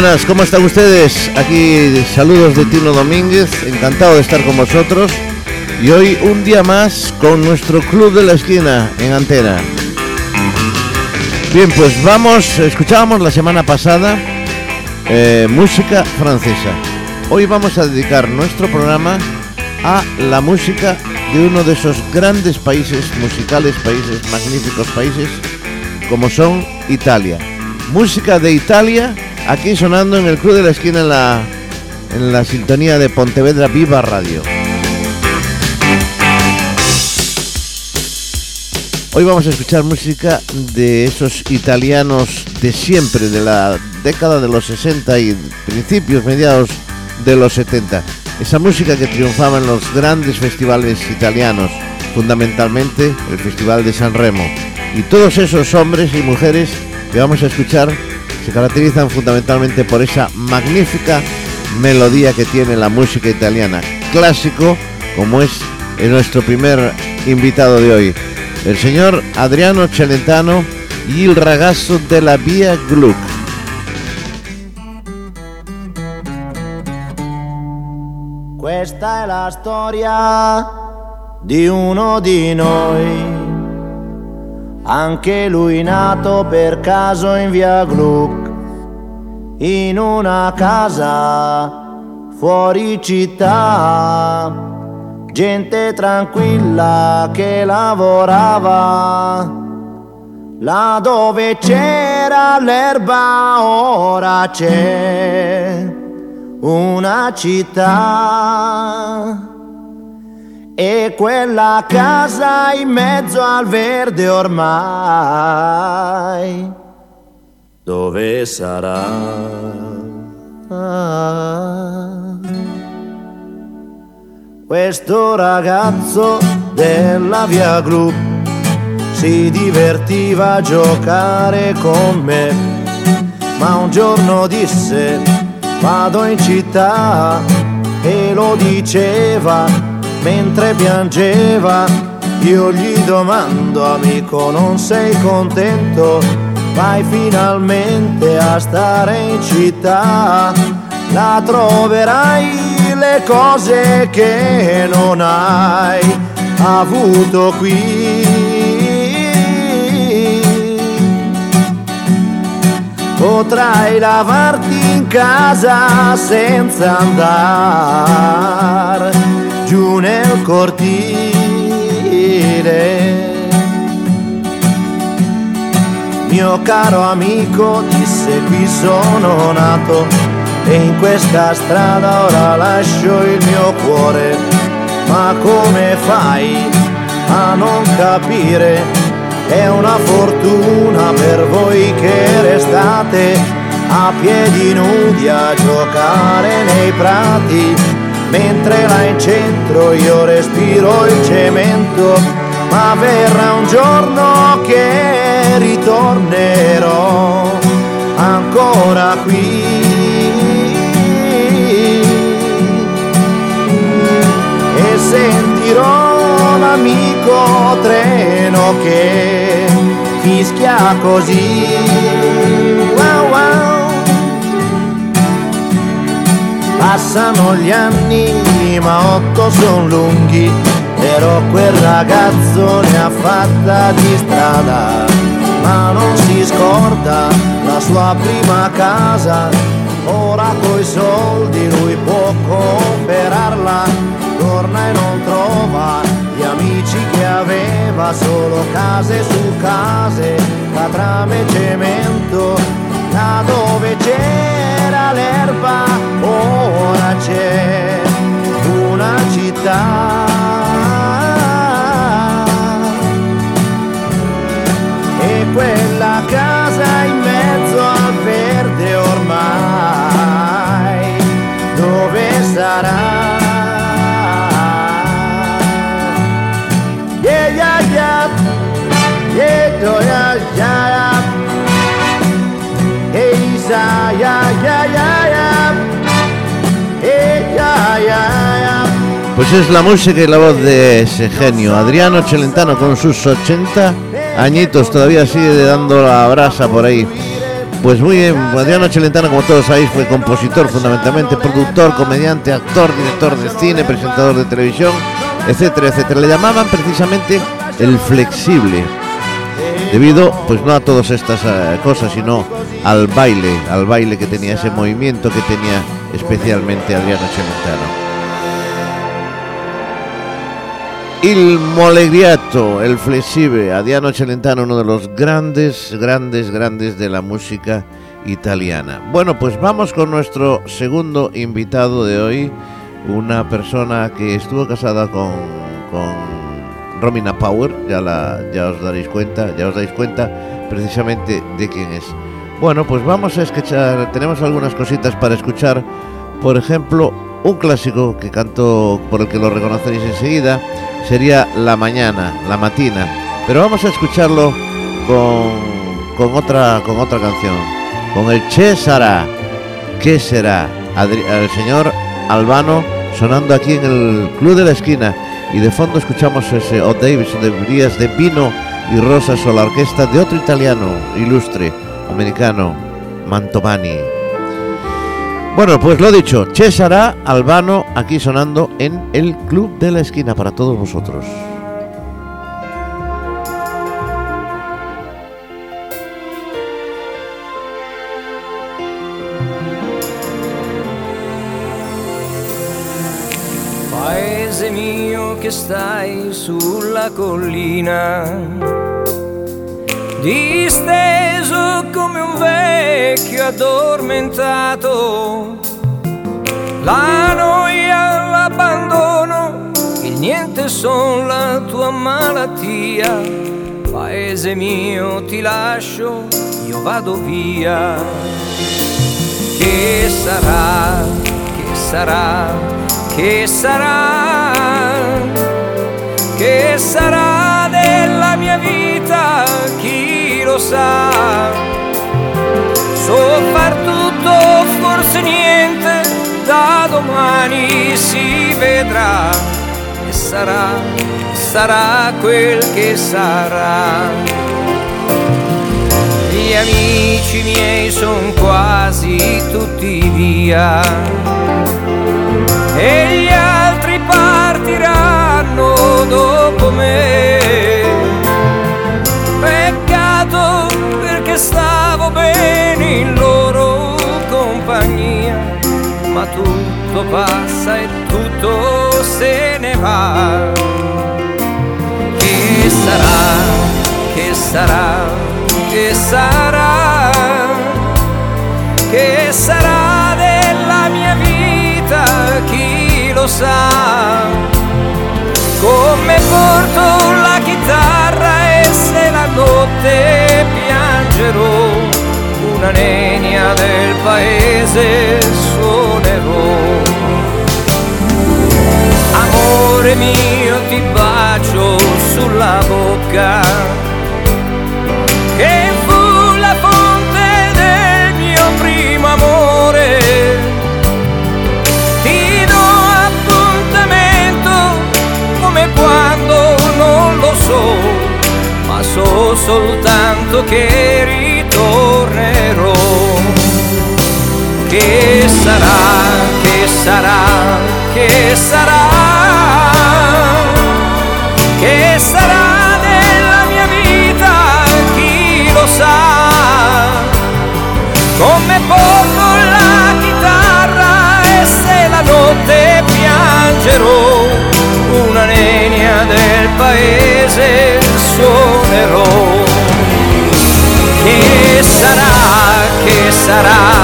buenas, ¿cómo están ustedes? Aquí saludos de Tino Domínguez, encantado de estar con vosotros. Y hoy un día más con nuestro Club de la Esquina en Antena. Bien, pues vamos, escuchábamos la semana pasada eh, música francesa. Hoy vamos a dedicar nuestro programa a la música de uno de esos grandes países musicales, países, magníficos países, como son Italia. Música de Italia aquí sonando en el Club de la Esquina en la, en la sintonía de Pontevedra Viva Radio. Hoy vamos a escuchar música de esos italianos de siempre, de la década de los 60 y principios, mediados de los 70. Esa música que triunfaba en los grandes festivales italianos, fundamentalmente el Festival de San Remo. Y todos esos hombres y mujeres que vamos a escuchar se caracterizan fundamentalmente por esa magnífica melodía que tiene la música italiana, clásico como es nuestro primer invitado de hoy, el señor Adriano Celentano y el ragazzo la Via Gluck. Questa è la storia di uno di noi. Anche lui nato per caso in via Gluck, in una casa fuori città, gente tranquilla che lavorava, là dove c'era l'erba ora c'è una città. E quella casa in mezzo al verde ormai, dove sarà? Questo ragazzo della via Gru si divertiva a giocare con me, ma un giorno disse vado in città e lo diceva mentre piangeva. Io gli domando, amico, non sei contento? Vai finalmente a stare in città, la troverai le cose che non hai avuto qui. Potrai lavarti in casa senza andare giù nel cortile. Mio caro amico disse qui sono nato e in questa strada ora lascio il mio cuore. Ma come fai a non capire? È una fortuna per voi che restate a piedi nudi a giocare nei prati mentre là in centro io respiro il cemento, ma verrà un giorno che ritornerò ancora qui. E sentirò l'amico treno che fischia così. Wow, wow. Passano gli anni ma otto son lunghi Però quel ragazzo ne ha fatta di strada Ma non si scorda la sua prima casa Ora coi soldi lui può comprarla Torna e non trova gli amici che aveva Solo case su case, catrame e cemento Da dove c'era l'erba ora c'è una città. Quella casa in al verde ormai, dove sarà? Yeah, yeah, yeah, yeah, yeah, yeah. Hey, yeah, yeah, yeah, yeah. Pues es la música y la voz de ese genio, Adriano Celentano, con sus 80 añitos, todavía sigue dando la brasa por ahí. Pues muy bien, Adriano Celentano, como todos sabéis, fue compositor fundamentalmente, productor, comediante, actor, director de cine, presentador de televisión, etcétera, etcétera. Le llamaban precisamente el flexible, debido pues no a todas estas eh, cosas, sino al baile, al baile que tenía, ese movimiento que tenía especialmente Adriano Celentano. Il Molegriato, el flexible, Adriano Celentano, uno de los grandes, grandes, grandes de la música italiana. Bueno, pues vamos con nuestro segundo invitado de hoy, una persona que estuvo casada con, con Romina Power, ya, la, ya os daréis cuenta, ya os dais cuenta precisamente de quién es. Bueno, pues vamos a escuchar, tenemos algunas cositas para escuchar, por ejemplo, un clásico que canto por el que lo reconoceréis enseguida, sería La Mañana, La Matina. Pero vamos a escucharlo con, con, otra, con otra canción, con el Che Sarà, ¿qué será? el señor Albano sonando aquí en el Club de la Esquina y de fondo escuchamos ese O Davis de Brías de Vino y Rosas o la orquesta de otro italiano ilustre, americano, Mantovani. Bueno, pues lo dicho, César Albano aquí sonando en el Club de la Esquina para todos vosotros. Paese mio che stai sulla collina disteso come un vecchio addormentato. La noia, l'abbandono, il niente son la tua malattia. Paese mio ti lascio, io vado via. Che sarà, che sarà, che sarà, che sarà della mia vita? Chi lo sa. So far tutto, forse niente, da domani si vedrà e sarà, sarà quel che sarà. Gli amici miei sono quasi tutti via e gli altri partiranno dopo me stavo bene in loro compagnia, ma tutto passa e tutto se ne va. Che sarà, che sarà, che sarà, che sarà della mia vita, chi lo sa. Come porto la chitarra e se la notte piange mangerò una nenia del paese suonerò. Amore mio ti bacio sulla bocca che fu la fonte del mio primo amore. Ti do appuntamento come quando non lo so so soltanto che ritornerò. Che sarà, che sarà, che sarà, che sarà della mia vita, chi lo sa, come porto la chitarra e se la notte piangerò passará.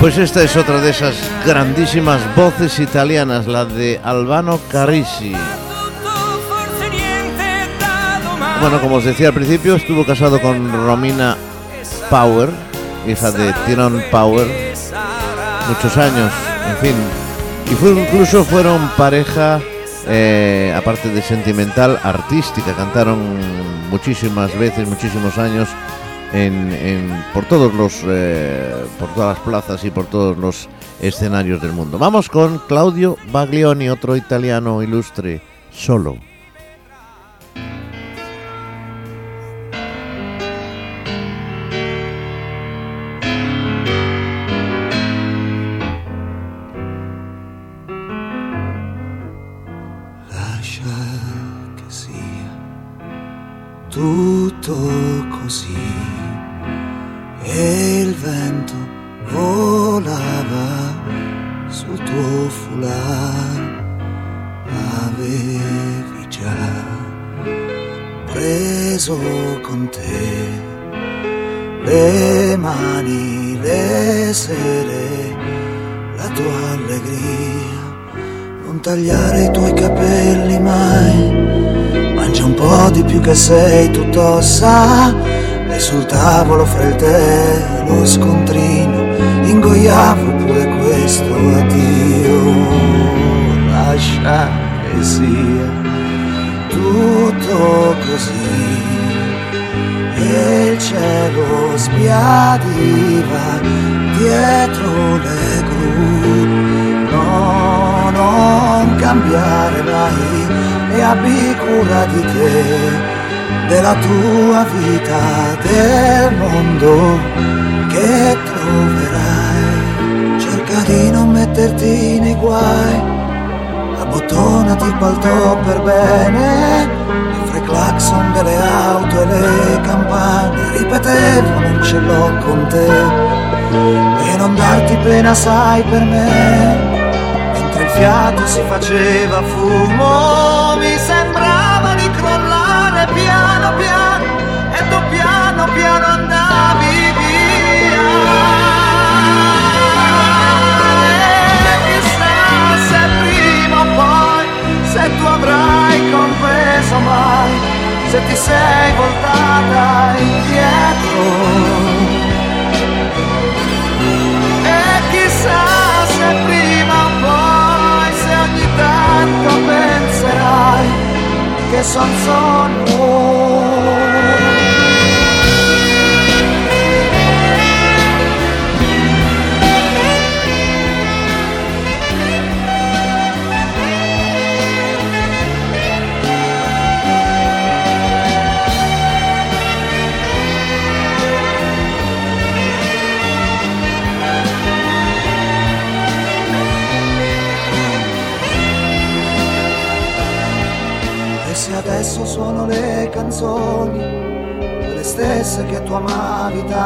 Pues esta es otra de esas grandísimas voces italianas, la de Albano Carisi. Bueno, como os decía al principio, estuvo casado con Romina Power, hija de Tyrone Power, muchos años, en fin. Y fue, incluso fueron pareja, eh, aparte de sentimental, artística. Cantaron muchísimas veces, muchísimos años en, en- por todos los eh, por todas las plazas y por todos los escenarios del mundo. Vamos con Claudio Baglioni, otro italiano ilustre, solo. Tutto così. E il vento volava sul tuo foulard. Avevi già preso con te le mani, le sere, la tua allegria. Non tagliare i tuoi capelli mai. Mangia un po' di più che sei tutto ossa. E sul tavolo fra il tè lo scontrino. Ingoiavo pure questo addio. Lascia che sia tutto così. E il cielo sbiadiva dietro le gru no, non cambiare mai e abbi cura di te, della tua vita, del mondo che troverai. Cerca di non metterti nei guai, abbottonati il palto per bene. Fra i clacson delle auto e le campane ripetevo non ce l'ho con te e non darti pena sai per me fiato si faceva fumo mi sembrava di crollare piano piano e tu piano piano andavi via. E chissà se prima o poi se tu avrai compreso mai se ti sei voltata Sans son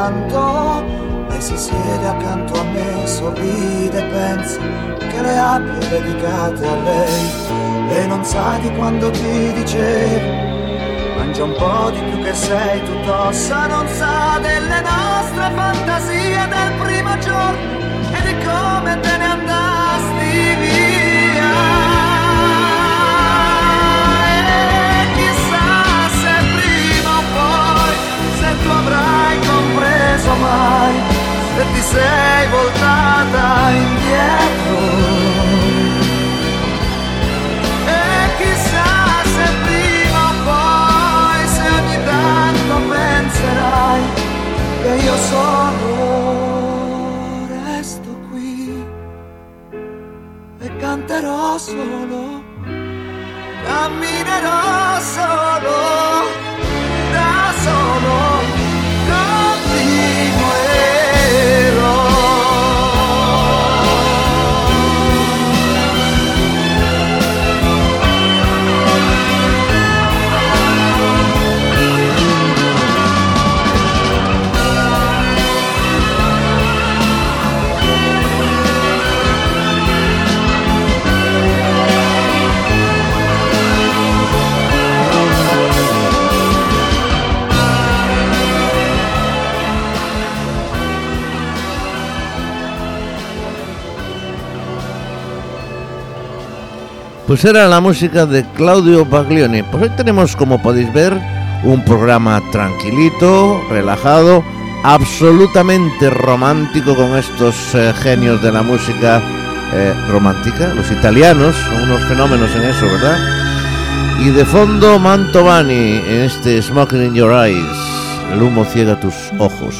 tanto, lei si siede accanto a me, sorride e pensa che le abbia dedicate a lei. E non sa di quando ti dicevo, mangia un po' di più che sei tutto ossa, non sa delle nostre fantasie del primo giorno e di come te compreso mai, se ti sei voltata indietro. E chissà se prima o poi, se ogni tanto penserai che io solo resto qui e canterò solo, camminerò solo, Pues era la música de Claudio Baglioni. Pues hoy tenemos, como podéis ver, un programa tranquilito, relajado, absolutamente romántico con estos eh, genios de la música eh, romántica. Los italianos son unos fenómenos en eso, ¿verdad? Y de fondo Mantovani en este Smoking in Your Eyes. El humo ciega tus ojos.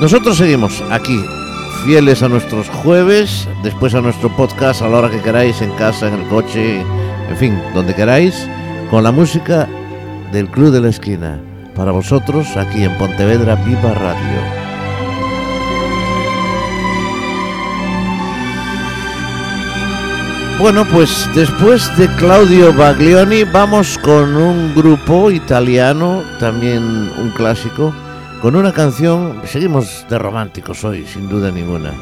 Nosotros seguimos aquí, fieles a nuestros jueves, después a nuestro podcast a la hora que queráis, en casa, en el coche, en fin, donde queráis, con la música del Club de la Esquina. Para vosotros, aquí en Pontevedra Viva Radio. Bueno, pues después de Claudio Baglioni vamos con un grupo italiano, también un clásico, con una canción, seguimos de románticos hoy, sin duda ninguna.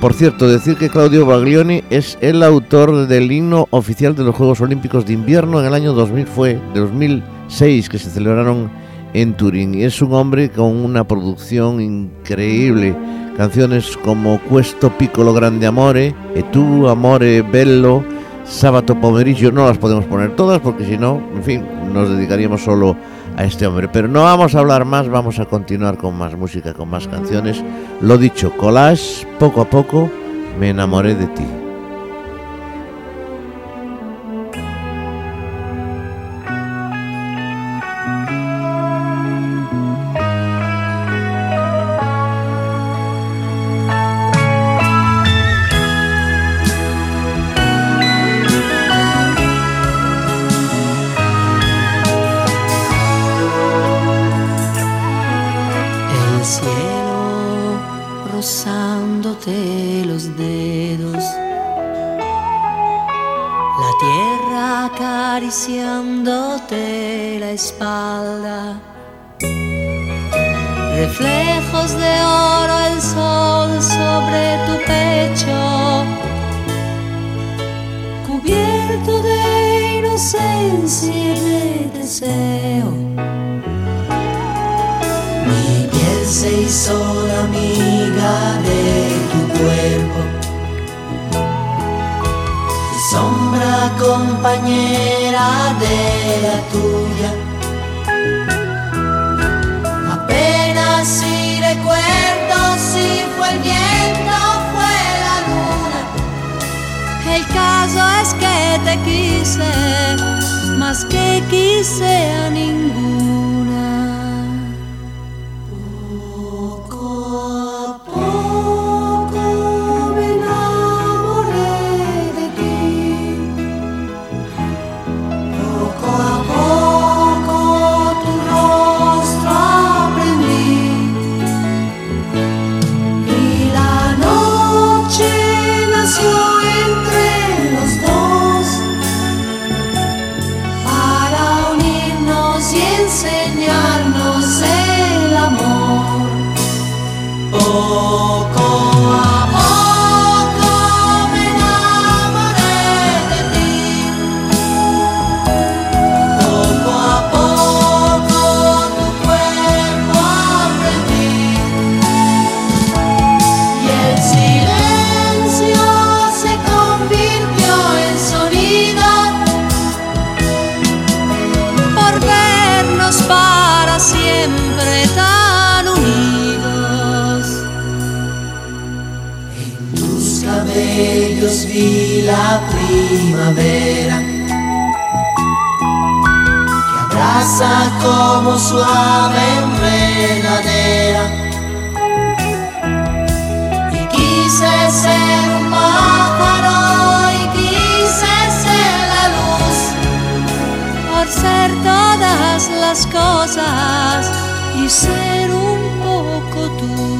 Por cierto, decir que Claudio Baglioni es el autor del himno oficial de los Juegos Olímpicos de Invierno en el año 2000, fue de 2006 que se celebraron en Turín. Y es un hombre con una producción increíble. Canciones como Questo piccolo grande amore, E tu amore bello, Sábato Pomerillo, no las podemos poner todas porque si no, en fin, nos dedicaríamos solo a este hombre. Pero no vamos a hablar más, vamos a continuar con más música, con más canciones. Lo dicho, collage, poco a poco me enamoré de ti. Oh. Como suave enredadera. Quise ser un pájaro y quise ser la luz por ser todas las cosas y ser un poco tú.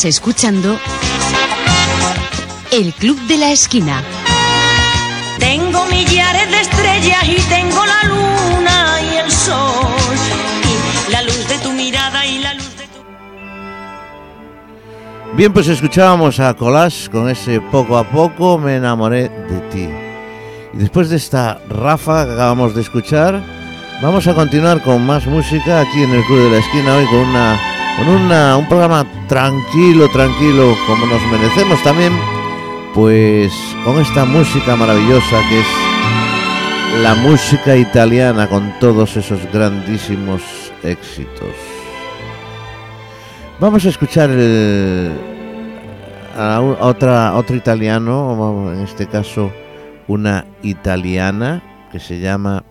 Estás escuchando El Club de la Esquina. Tengo millares de estrellas y tengo la luna y el sol. Y la luz de tu mirada y la luz de tu... Bien, pues escuchábamos a Colás con ese poco a poco me enamoré de ti. Y después de esta rafa que acabamos de escuchar, vamos a continuar con más música aquí en el Club de la Esquina hoy con una con un programa tranquilo, tranquilo, como nos merecemos también, pues con esta música maravillosa que es la música italiana con todos esos grandísimos éxitos. Vamos a escuchar a, otra, otro italiano, en este caso una italiana que se llama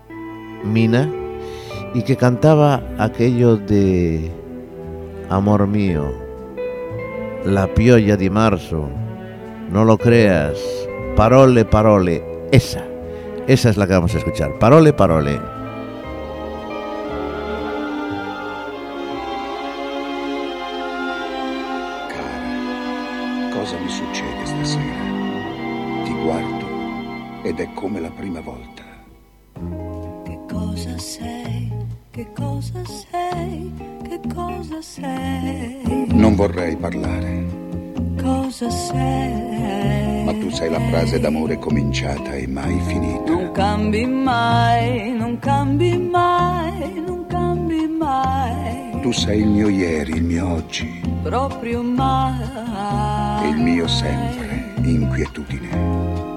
Mina y que cantaba aquello de amor mío, la pioggia di marzo, no lo creas, parole, parole, esa, esa es la que vamos a escuchar, parole, parole. Cara, cosa mi succede stasera? Ti guardo ed è come la prima volta. Che cosa sei? Che cosa sei? Che cosa sei? Non vorrei parlare, Cosa sei? ma tu sei la frase d'amore cominciata e mai finita. Non cambi mai, non cambi mai, non cambi mai. Tu sei il mio ieri, il mio oggi Proprio mai. e il mio sempre, inquietudine.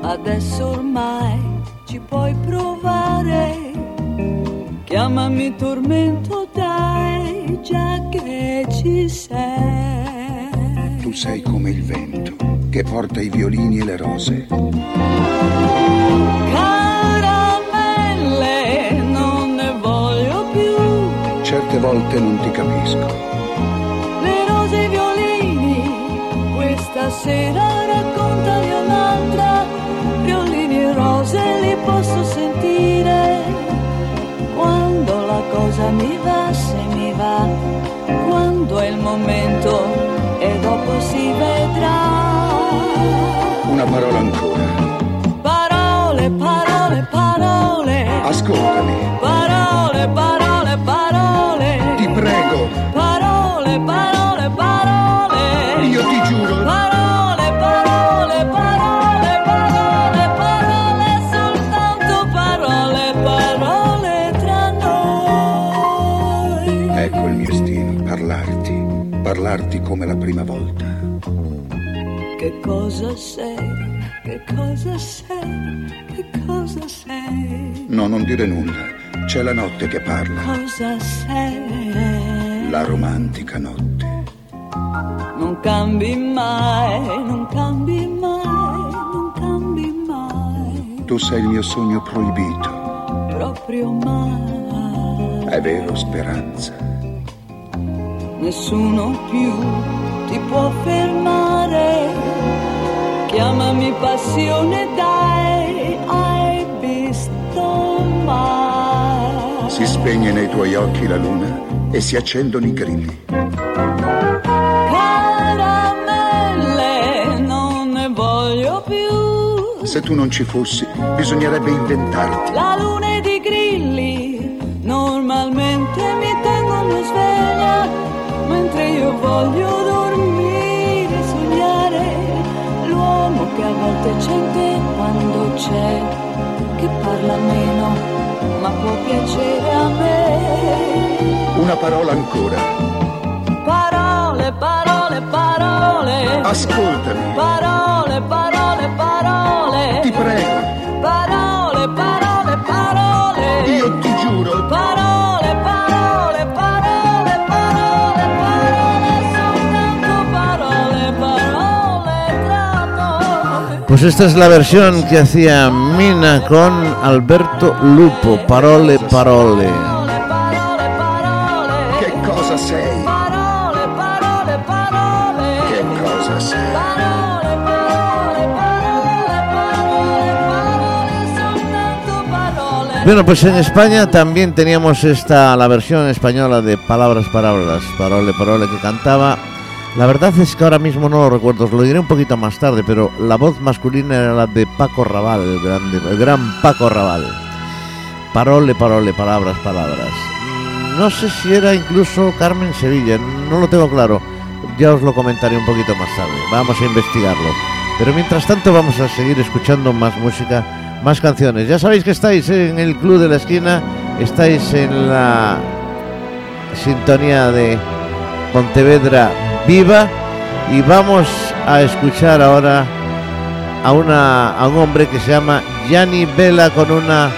Adesso ormai ci puoi provare. Chiamami tormento, dai, già che ci sei. Tu sei come il vento che porta i violini e le rose. Caramelle, non ne voglio più. Certe volte non ti capisco, Le rose e i violini, questa sera raccontali un'altra. Violini e rose li posso sentire. Quando la cosa mi va, se mi va, quando è il momento e dopo si vedrà. una parola ancora. Parole, parole, parole. Ascoltami, parole, parole. Come la prima volta. Che cosa sei? Che cosa sei? Che cosa sei? No, non dire nulla, c'è la notte che parla, Cosa sei? la romantica notte. Non cambi mai, non cambi mai, non cambi mai, Tu sei il mio sogno proibito, proprio mai. è vero speranza. Nessuno più ti può fermare. Chiamami passione, dai, hai visto mai. Si spegne nei tuoi occhi la luna e si accendono i grilli. Caramelle, non ne voglio più. Se tu non ci fossi, bisognerebbe inventarti. La luna ed i grilli voglio dormire, sognare l'uomo che a volte c'è in te quando c'è, che parla meno, ma può piacere a me. Una parola ancora. Parole, parole, parole. Ascoltami. Parole, parole, parole. Ti prego. Parole, parole, parole. Io ti giuro. Parole, parole. Pues esta es la versión que hacía Mina con Alberto Lupo, Parole Parole. Che cosa sei? Parole, parole, parole. Che cosa sei? Parole, parole, parole, parole. Bueno, pues en España también teníamos esta, la versión española de Palabras, Palabras, Parole, Parole que cantaba. La verdad es que ahora mismo no lo recuerdo, os lo diré un poquito más tarde, pero la voz masculina era la de Paco Raval, el, gran Paco Raval. Parole, parole, palabras, palabras. Mm, No sé si era incluso Carmen Sevilla, no lo tengo claro. Ya os lo comentaré un poquito más tarde. Vamos a investigarlo. Pero mientras tanto vamos a seguir escuchando más música, más canciones. Ya sabéis que estáis en el Club de la Esquina, estáis en la sintonía de Pontevedra Viva y vamos a escuchar ahora a, una, a un hombre que se llama Gianni Vela con una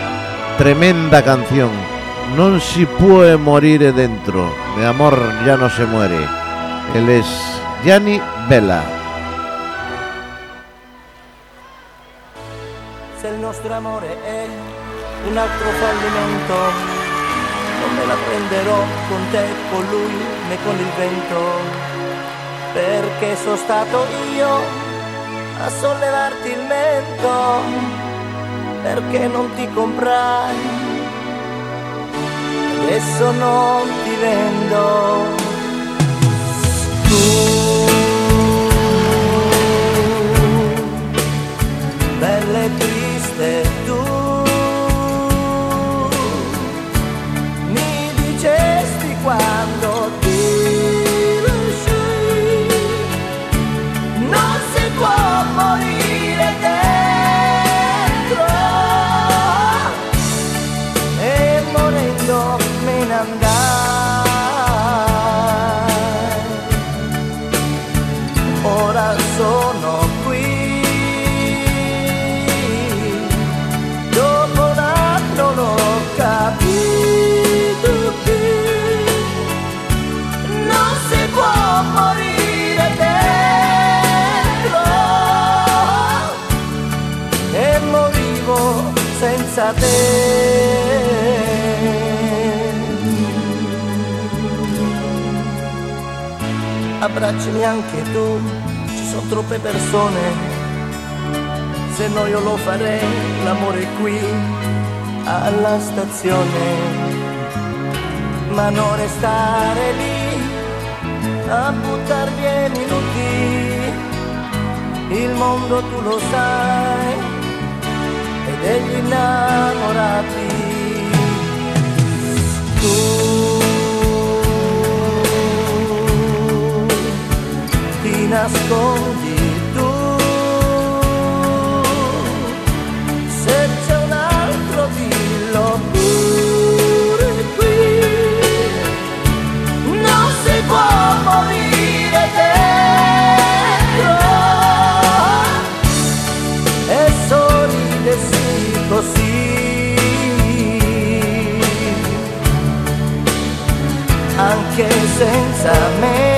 tremenda canción. Non si puede morir dentro, de amor ya no se muere. Él es Gianni Vela. Il nostro amore è fallimento, non me la prenderò con te, con lui né con il vento, perché sono stato io a sollevarti il mento, perché non ti comprai, adesso non ti vendo. Tu te abbracciami anche tu, ci sono troppe persone. Se no io lo farei, l'amore qui alla stazione. Ma non restare lì a buttar via i minuti. Il mondo tu lo sai, degli innamorati. Tu. Ti nascondi tu. Se c'è un altro dillo qui non si può senza me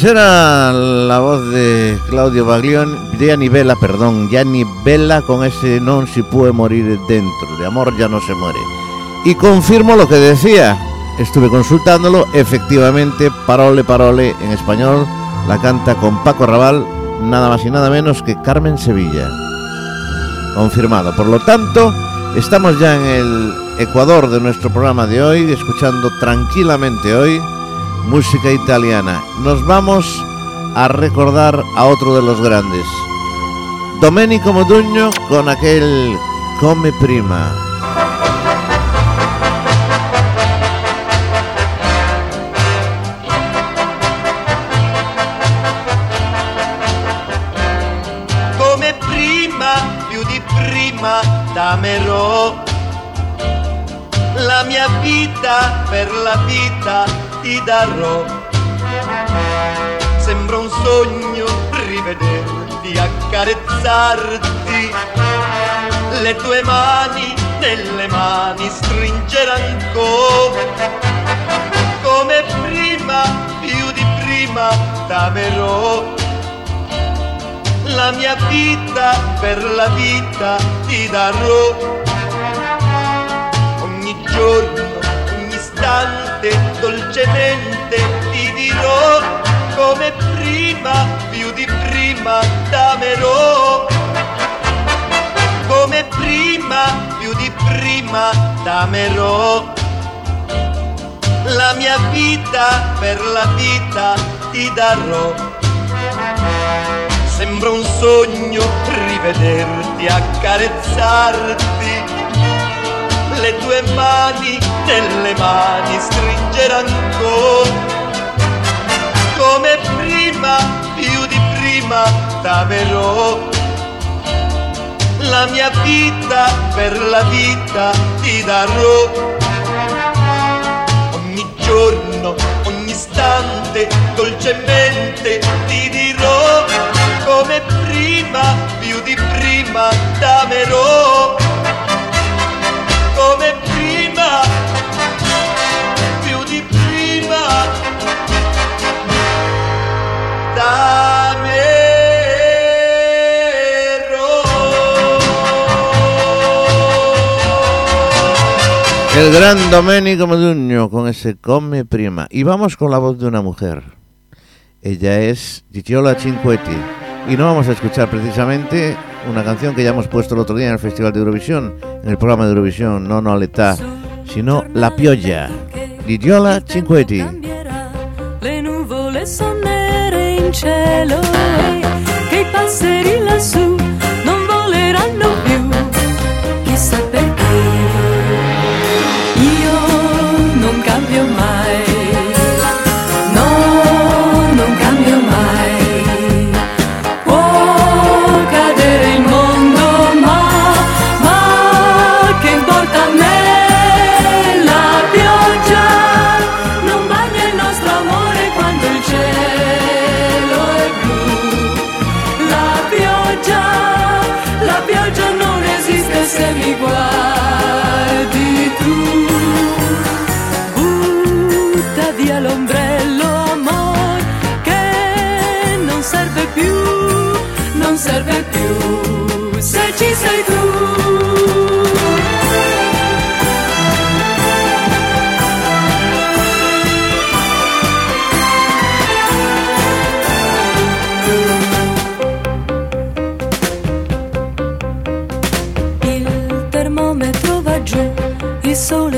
Pues era la voz de Claudio Baglioni, de Anibela, perdón, Gianni Bella con ese non si puede morir dentro, de amor ya no se muere. Y confirmo lo que decía, estuve consultándolo, efectivamente, parole, parole en español, la canta con Paco Raval, nada más y nada menos que Carmen Sevilla. Confirmado. Por lo tanto, estamos ya en el Ecuador de nuestro programa de hoy, escuchando tranquilamente hoy música italiana. Nos vamos a recordar a otro de los grandes. Domenico Modugno con aquel Come Prima. t'amerò. La mia vita per la vita ti darò. Sembra un sogno rivederti, accarezzarti. Le tue mani nelle mani stringere ancora. Come prima, più di prima t'amerò la mia vita per la vita ti darò. Ogni giorno, ogni istante, dolcemente ti dirò come prima, più di prima t'amerò. Come prima, più di prima t'amerò. La mia vita per la vita ti darò. Sembra un sogno rivederti, accarezzarti, tue mani nelle mani stringere ancora. Come prima, più di prima t'amerò. La mia vita per la vita ti darò. Ogni giorno, ogni istante, dolcemente ti dirò come prima, più di prima t'amerò. Come prima, più di prima t'amerò. El gran Domenico Modugno con ese Come Prima. Y vamos con la voz de una mujer. Ella es Gigiola Cinquetti. Y no vamos a escuchar precisamente una canción que ya hemos puesto el otro día en el Festival de Eurovisión, en el programa de Eurovisión, no no l'età, sino La Pioggia. Gigiola Cinquetti. cambierà, le nuvole sono nere in cielo che i passeri lassù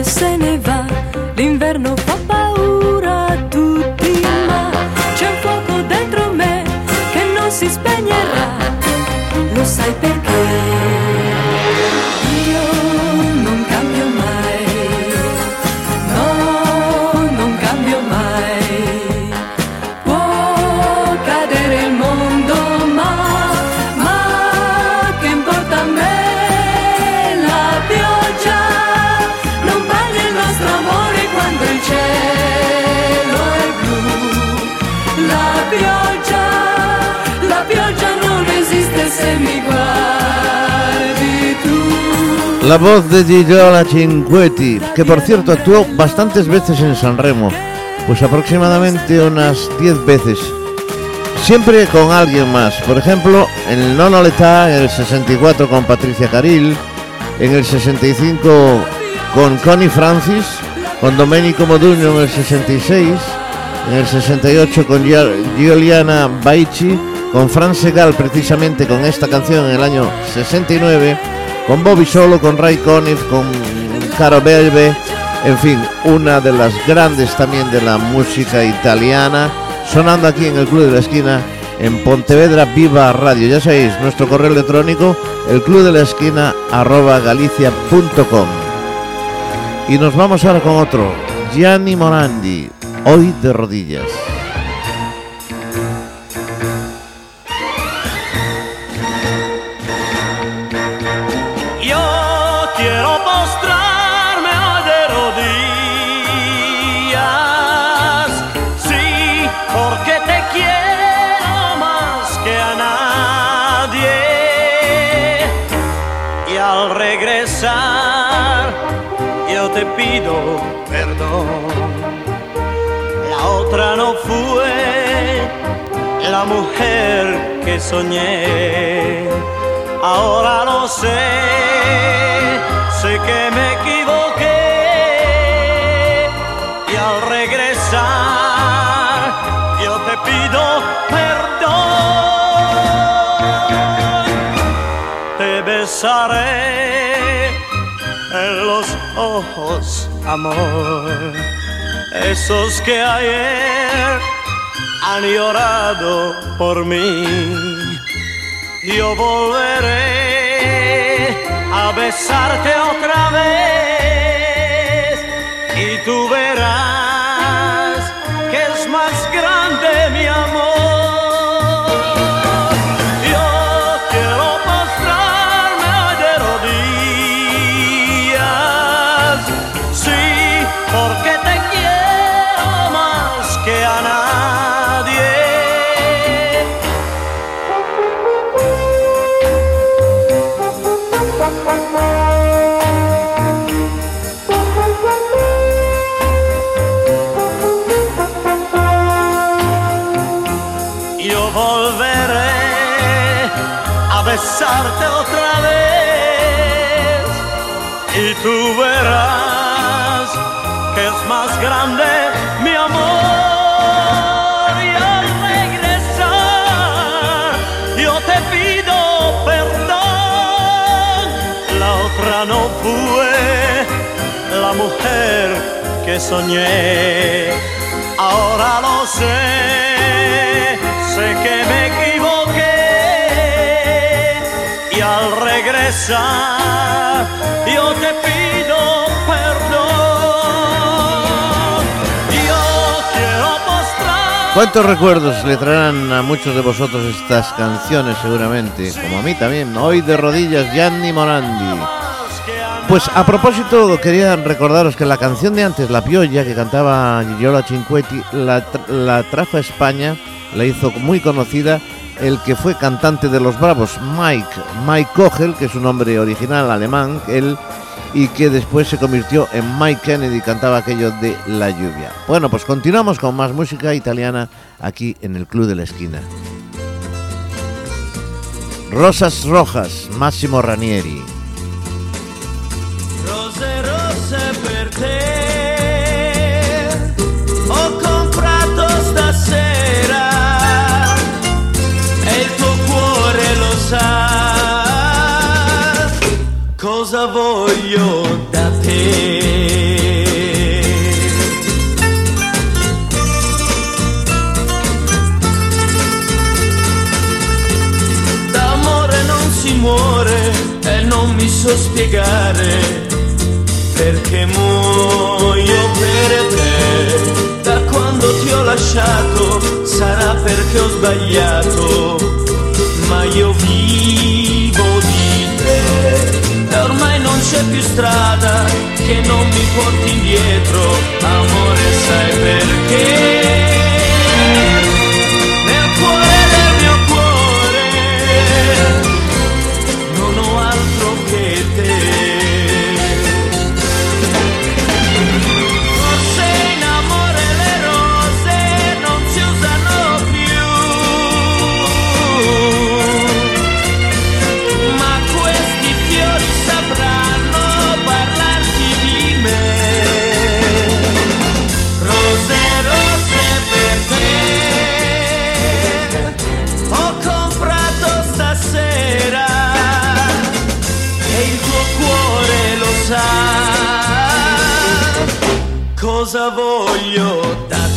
seni La voz de Gigiola Cinquetti, que por cierto actuó bastantes veces en San Remo, pues aproximadamente unas 10 veces. Siempre con alguien más, por ejemplo, en el Nono Letá en el 64 con Patricia Caril, en el 65 con Connie Francis, con Domenico Modugno en el 66, en el 68 con Giuliana Baici, con Fran Segal precisamente con esta canción en el año 69, con Bobby Solo, con Ray Conniff, con Caro Belve, en fin, una de las grandes también de la música italiana, sonando aquí en el Club de la Esquina en Pontevedra Viva Radio. Ya sabéis, nuestro correo electrónico, el club de la esquina arroba galicia.com. Y nos vamos ahora con otro, Gianni Morandi, hoy de rodillas. Mujer que soñé. Ahora lo sé, sé que me equivoqué y al regresar yo te pido perdón. Te besaré en los ojos, amor, esos que ayer han llorado por mí. Yo volveré a besarte otra vez besarte otra vez y tú verás que es más grande mi amor. Y al regresar yo te pido perdón. La otra no fue la mujer que soñé. Ahora lo sé, sé que me yo te pido perdón. Yo quiero postrar. ¿Cuántos recuerdos le traerán a muchos de vosotros estas canciones seguramente? Como a mí también. Hoy de rodillas, Gianni Morandi. Pues a propósito, quería recordaros que la canción de antes, La Piolla, que cantaba Gigiola Cinquetti, la, la trajo a España, la hizo muy conocida el que fue cantante de Los Bravos, Mike, Mike Kogel, que es un nombre original alemán, él, y que después se convirtió en Mike Kennedy, cantaba aquello de La Lluvia. Bueno, pues continuamos con más música italiana aquí en el Club de la Esquina. Rosas Rojas, Massimo Ranieri. Voglio da te. D'amore non si muore e non mi so spiegare perché muoio per te. Da quando ti ho lasciato sarà perché ho sbagliato, ma io vivo c'è più strada che non mi porti indietro, amore sai perché. Cosa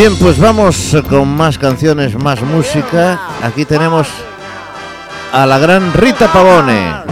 Bien, pues vamos con más canciones, más música. Aquí tenemos a la gran Rita Pavone.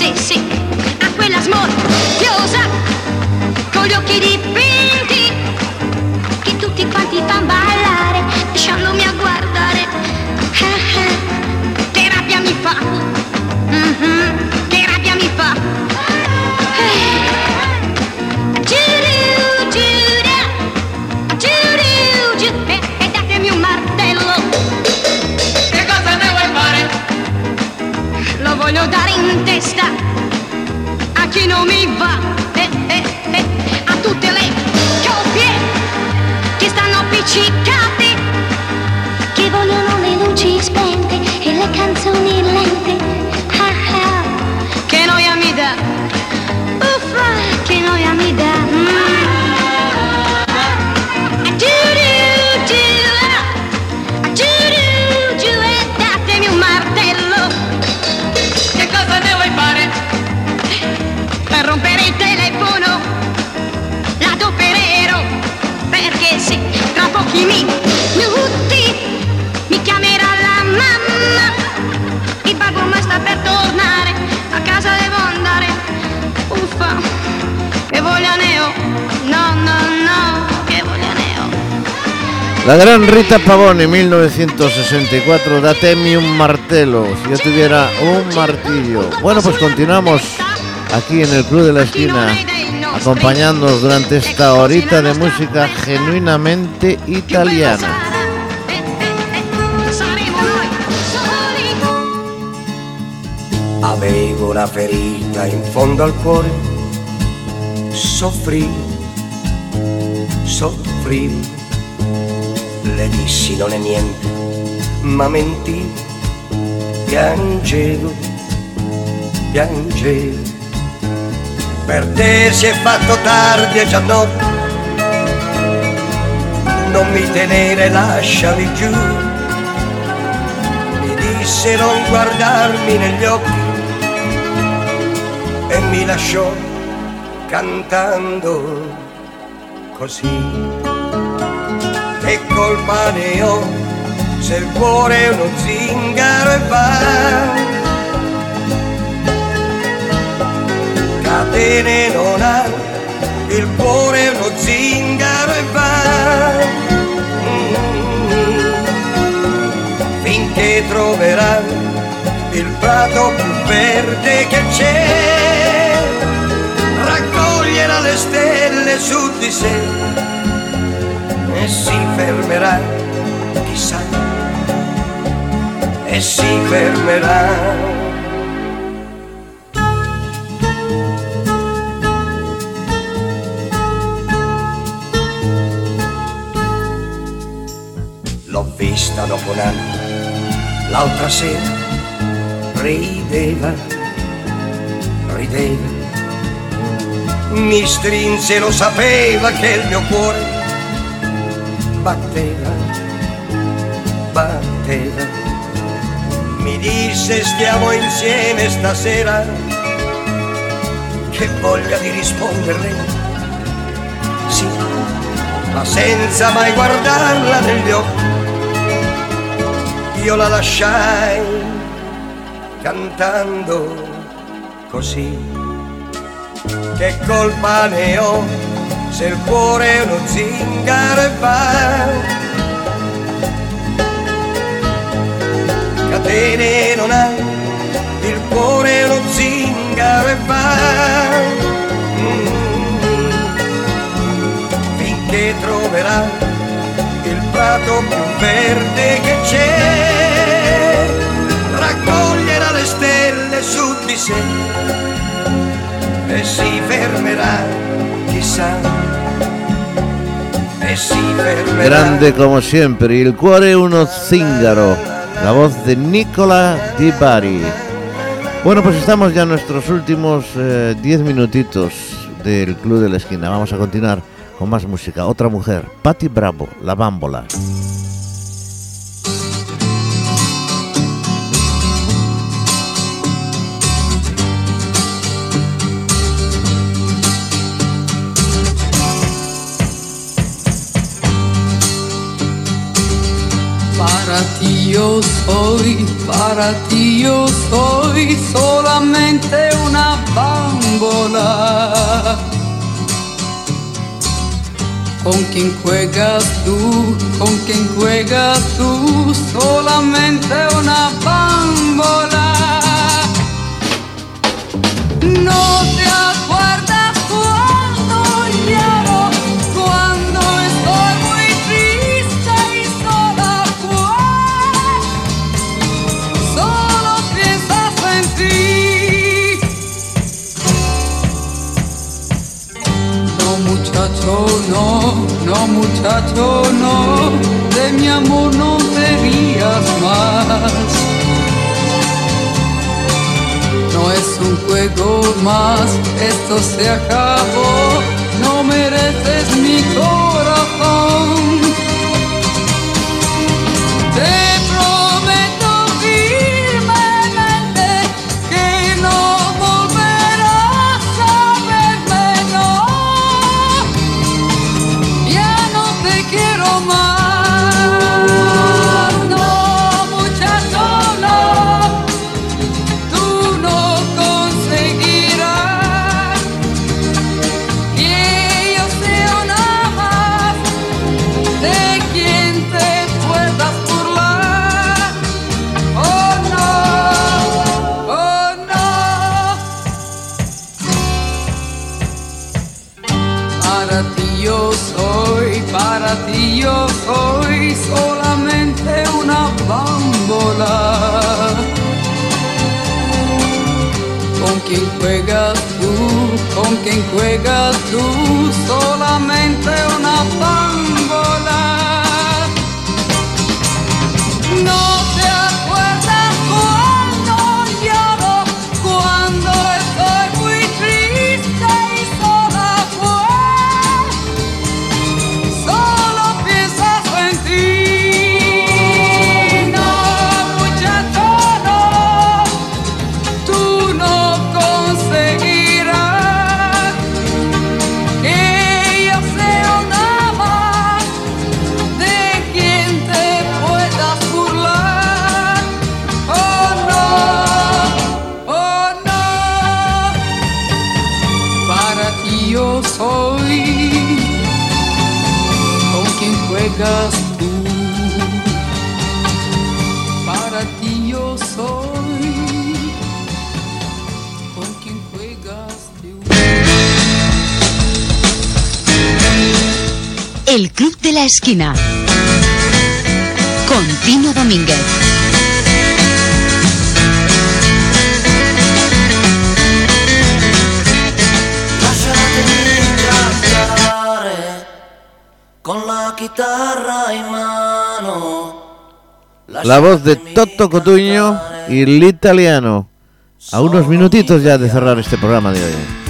sick, sick. Rita Pavone, 1964, datemi un martelo, si yo tuviera un martillo. Bueno, pues continuamos aquí en el Club de la Esquina, acompañándonos durante esta horita de música genuinamente italiana. Avevo una ferita in fondo al cuore, soffrivo, soffrivo. Le dissi non è niente, ma mentivo, piangevo, piangevo. Per te si è fatto tardi e già notte, non mi tenere, lasciami giù. Mi disse non guardarmi negli occhi e mi lasciò cantando così. Che colpa ne ho se il cuore è uno zingaro e va. Catene non ha, il cuore uno zingaro e va. Mm. Finché troverà il prato più verde che c'è, raccoglierà le stelle su di sé e si fermerà e si fermerà. L'ho vista dopo un anno, l'altra sera rideva, rideva. Mi strinse, lo sapeva che il mio cuore batteva, batteva. Mi disse stiamo insieme stasera, che voglia di risponderle. Sì, ma senza mai guardarla negli occhi. Io la lasciai cantando così. Che colpa ne ho se il cuore è uno zingaro e va. Catene non ha, il cuore è uno zingaro e va. Mm. Finché troverà il prato più verde che c'è, raccoglierà le stelle su di sé e si fermerà, Grande como siempre, il cuore uno zingaro, la voz de Nicola Di Bari. Bueno, pues estamos ya en nuestros últimos 10 minutitos del Club de la Esquina. Vamos a continuar con más música. Otra mujer, Patti Bravo, La Bámbola. Ti yo soy, para ti yo soy solamente una bambola. Con quien juegas tú, con quien juegas tú, solamente una bambola. No te muchacho, no, no muchacho, no, de mi amor no te rías más. No es un juego más, esto se acabó, no mereces mi corazón. Con quien juegas tú, solamente una la esquina. Contino Domínguez. La guitarra mano. La voz de Toto Cotuño y el italiano. A unos minutitos ya de cerrar este programa de hoy.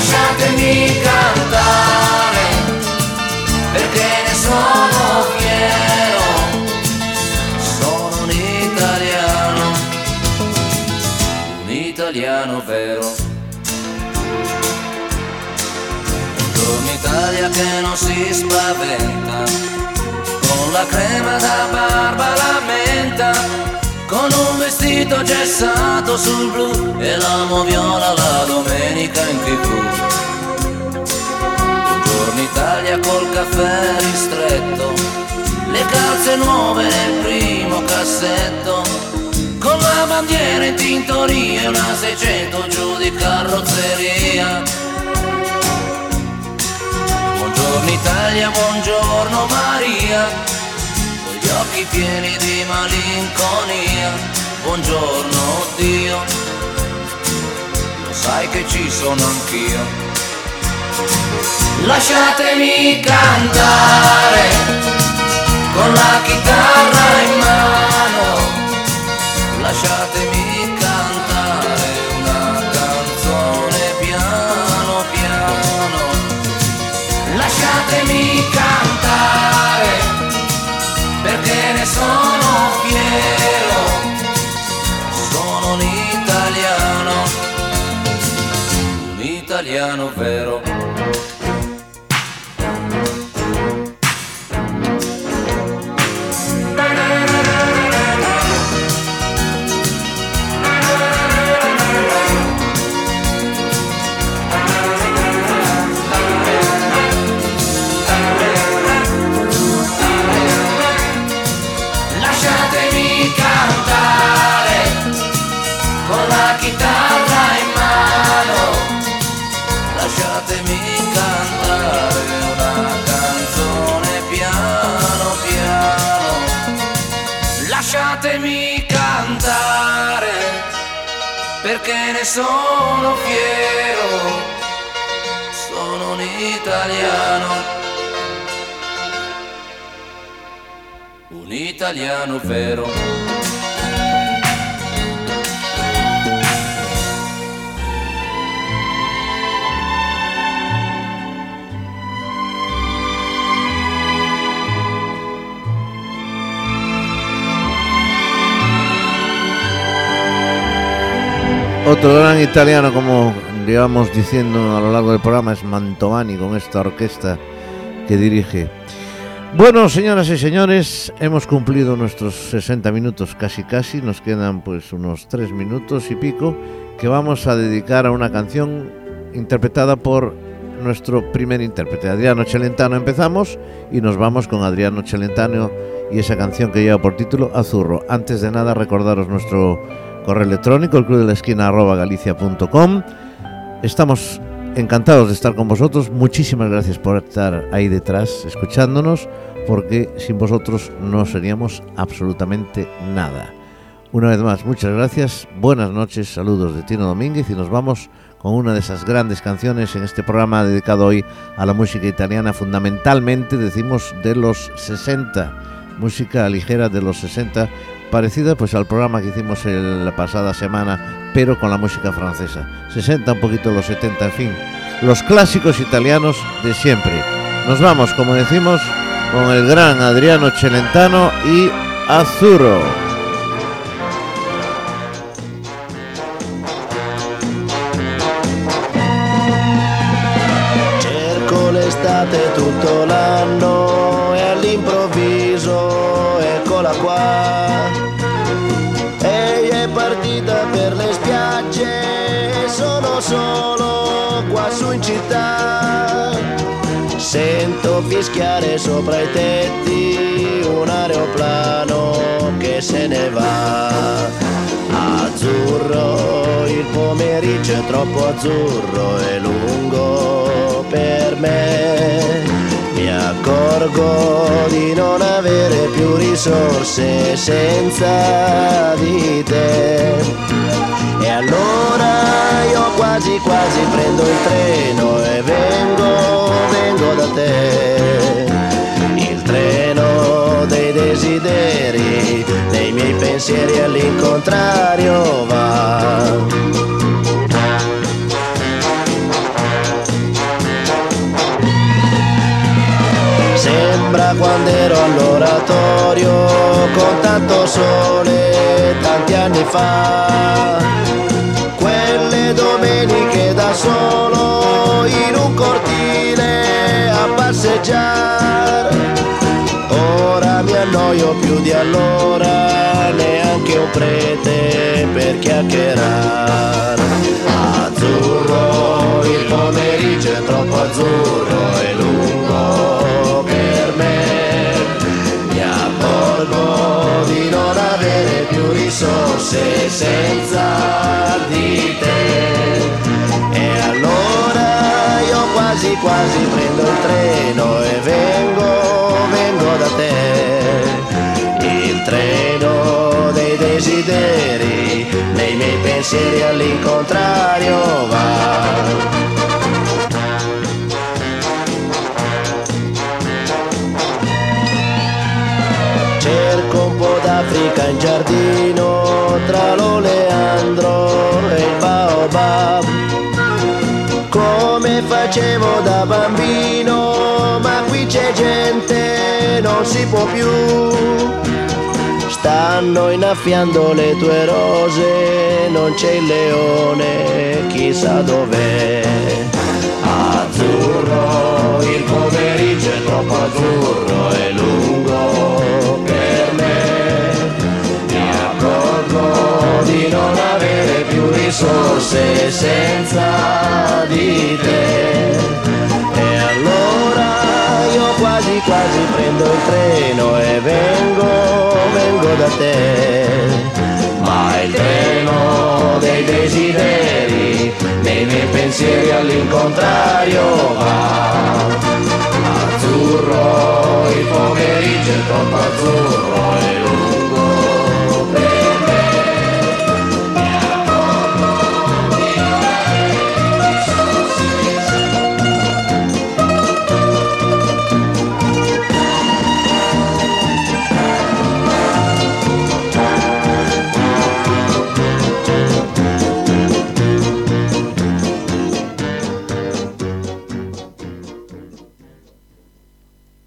lasciatemi cantare perché ne sono fiero, sono un italiano, un italiano vero. Buongiorno Italia che non si spaventa, con la crema da barba la menta, con un vestito gessato sul blu e l'amo viola la domenica in tv. Buongiorno Italia col caffè ristretto, le calze nuove nel primo cassetto, con la bandiera in tintoria e una 600 giù di carrozzeria. Buongiorno Italia, buongiorno Maria, gli occhi pieni di malinconia. Buongiorno Dio, lo sai che ci sono anch'io. Lasciatemi cantare con la chitarra in mano, lasciatemi sono fiero. Sono un italiano. Un italiano vero. Otro gran italiano, como llevamos diciendo a lo largo del programa, es Mantovani con esta orquesta que dirige. Bueno, señoras y señores, hemos cumplido nuestros 60 minutos casi casi, nos quedan pues unos 3 minutos y pico que vamos a dedicar a una canción interpretada por nuestro primer intérprete, Adriano Celentano. Empezamos y nos vamos con Adriano Celentano y esa canción que lleva por título Azurro. Antes de nada, recordaros nuestro correo electrónico, el club de la esquina arroba galicia.com. Estamos encantados de estar con vosotros. Muchísimas gracias por estar ahí detrás escuchándonos, porque sin vosotros no seríamos absolutamente nada. Una vez más, muchas gracias, buenas noches, saludos de Tino Domínguez y nos vamos con una de esas grandes canciones en este programa dedicado hoy a la música italiana, fundamentalmente decimos de los 60, música ligera de los 60, parecida pues al programa que hicimos el- la pasada semana, pero con la música francesa. 60, un poquito los 70, en fin. los clásicos italianos de siempre. Nos vamos, como decimos, con el gran Adriano Celentano y Azzurro. Fischiare sopra i tetti un aeroplano che se ne va. Azzurro, il pomeriggio è troppo azzurro e lungo per me. Mi accorgo di non avere più risorse senza di te. E allora io quasi quasi prendo il treno e vengo, vengo da te. Il treno dei desideri, dei miei pensieri all'incontrario va. Sembra quando ero all'oratorio con tanto sole tanti anni fa. Quelle domeniche da solo in un cortile a passeggiare. Ora mi annoio più di allora, neanche un prete per chiacchierare. Azzurro, il pomeriggio è troppo azzurro più risorse senza di te. E allora io quasi quasi prendo il treno e vengo, vengo da te. Il treno dei desideri, nei miei pensieri all'incontrario va. Facevo da bambino, ma qui c'è gente, non si può più. Stanno innaffiando le tue rose, non c'è il leone, chissà dov'è. Azzurro, il pomeriggio è troppo azzurro e lungo per me. Mi accorgo di non avere più risorse senza di te. E allora io quasi quasi prendo il treno e vengo, vengo da te. Ma il treno dei desideri, nei miei pensieri all'incontrario va. Azzurro il pomeriggio il troppo azzurro